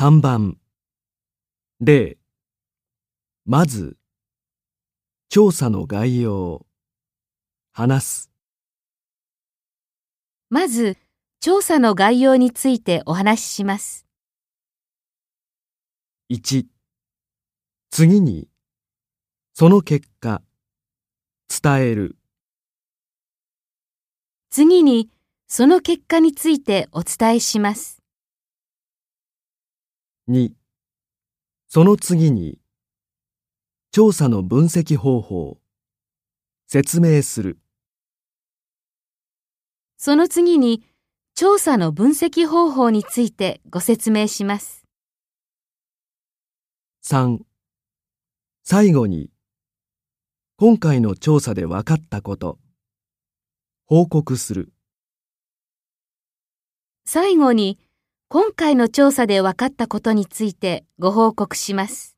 3番。例。まず調査の概要。話す。まず、調査の概要についてお話しします。1次にその結果伝える。次に、その結果についてお伝えします。2その次に調査の分析方法。説明する。その次に、調査の分析方法についてご説明します。3最後に今回の調査で分かったこと。報告する。最後に、今回の調査で分かったことについてご報告します。